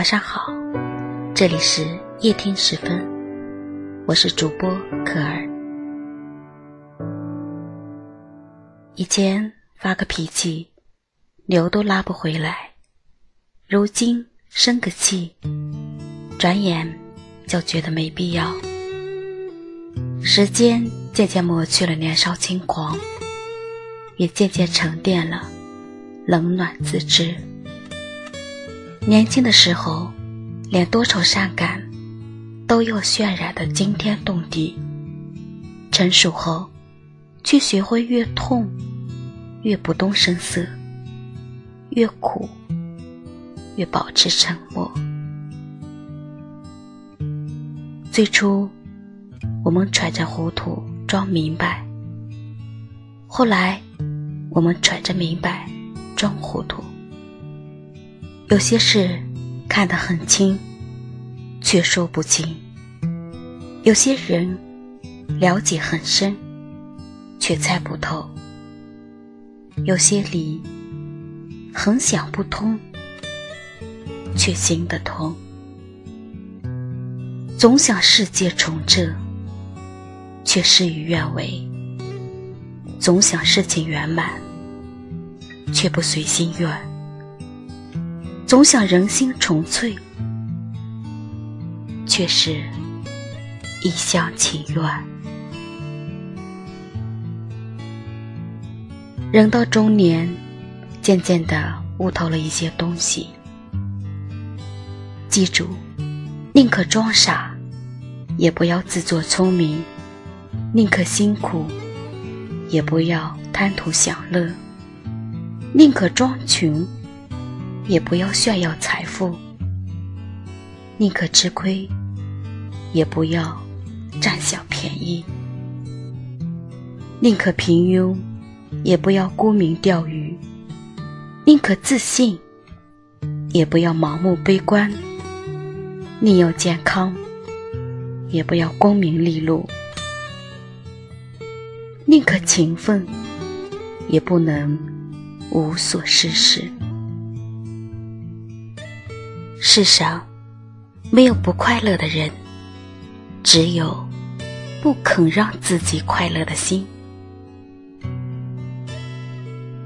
晚上好，这里是夜听时分，我是主播可儿。以前发个脾气，牛都拉不回来，如今生个气，转眼就觉得没必要。时间渐渐抹去了年少轻狂，也渐渐沉淀了冷暖自知。年轻的时候，连多愁善感都要渲染的惊天动地；成熟后，却学会越痛越不动声色，越苦越保持沉默。最初，我们揣着糊涂装明白；后来，我们揣着明白装糊涂。有些事看得很清，却说不清；有些人了解很深，却猜不透；有些理很想不通，却行得通。总想世界重振，却事与愿违；总想事情圆满，却不随心愿。总想人心纯粹，却是一厢情愿。人到中年，渐渐的悟透了一些东西。记住，宁可装傻，也不要自作聪明；宁可辛苦，也不要贪图享乐；宁可装穷。也不要炫耀财富，宁可吃亏，也不要占小便宜；宁可平庸，也不要沽名钓誉；宁可自信，也不要盲目悲观；宁要健康，也不要功名利禄；宁可勤奋，也不能无所事事。世上没有不快乐的人，只有不肯让自己快乐的心。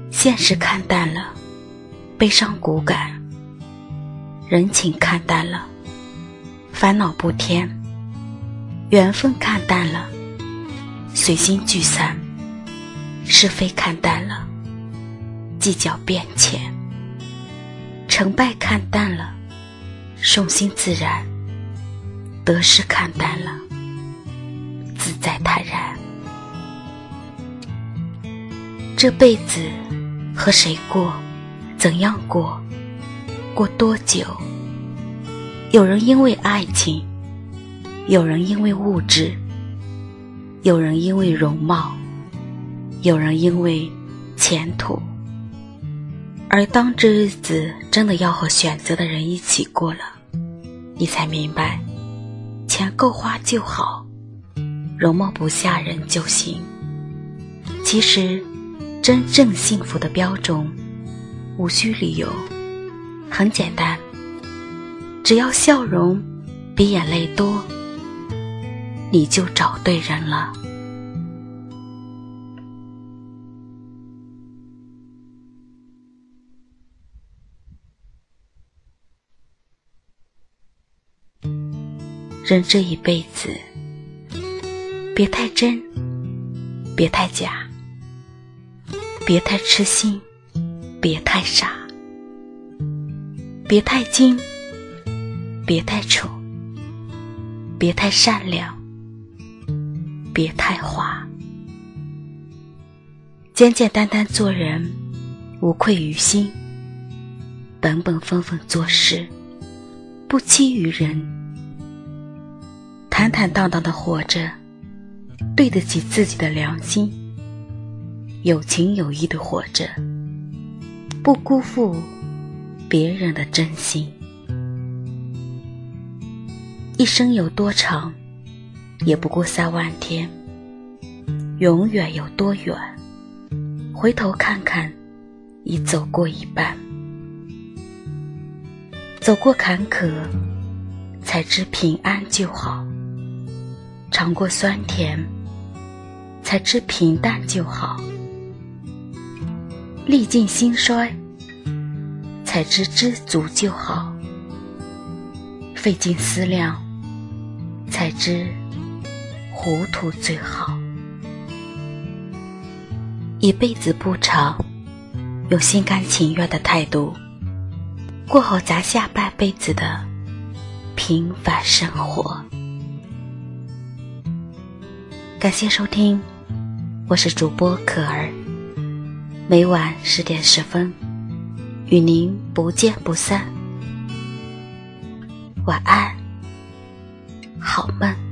现实看淡了，悲伤骨感；人情看淡了，烦恼不添；缘分看淡了，随心聚散；是非看淡了，计较变迁；成败看淡了。顺心自然，得失看淡了，自在坦然。这辈子和谁过，怎样过，过多久？有人因为爱情，有人因为物质，有人因为容貌，有人因为前途。而当这日子真的要和选择的人一起过了。你才明白，钱够花就好，容貌不吓人就行。其实，真正幸福的标准，无需理由，很简单，只要笑容比眼泪多，你就找对人了。人这一辈子，别太真，别太假，别太痴心，别太傻，别太精，别太丑，别太善良，别太滑，简简单单做人，无愧于心；本本分分做事，不欺于人。坦坦荡荡的活着，对得起自己的良心；有情有义的活着，不辜负别人的真心。一生有多长，也不过三万天；永远有多远，回头看看，已走过一半。走过坎坷，才知平安就好；尝过酸甜，才知平淡就好；历尽兴衰，才知知足就好；费尽思量，才知糊涂最好。一辈子不长，用心甘情愿的态度。过好咱下半辈子的平凡生活。感谢收听，我是主播可儿。每晚十点十分，与您不见不散。晚安，好梦。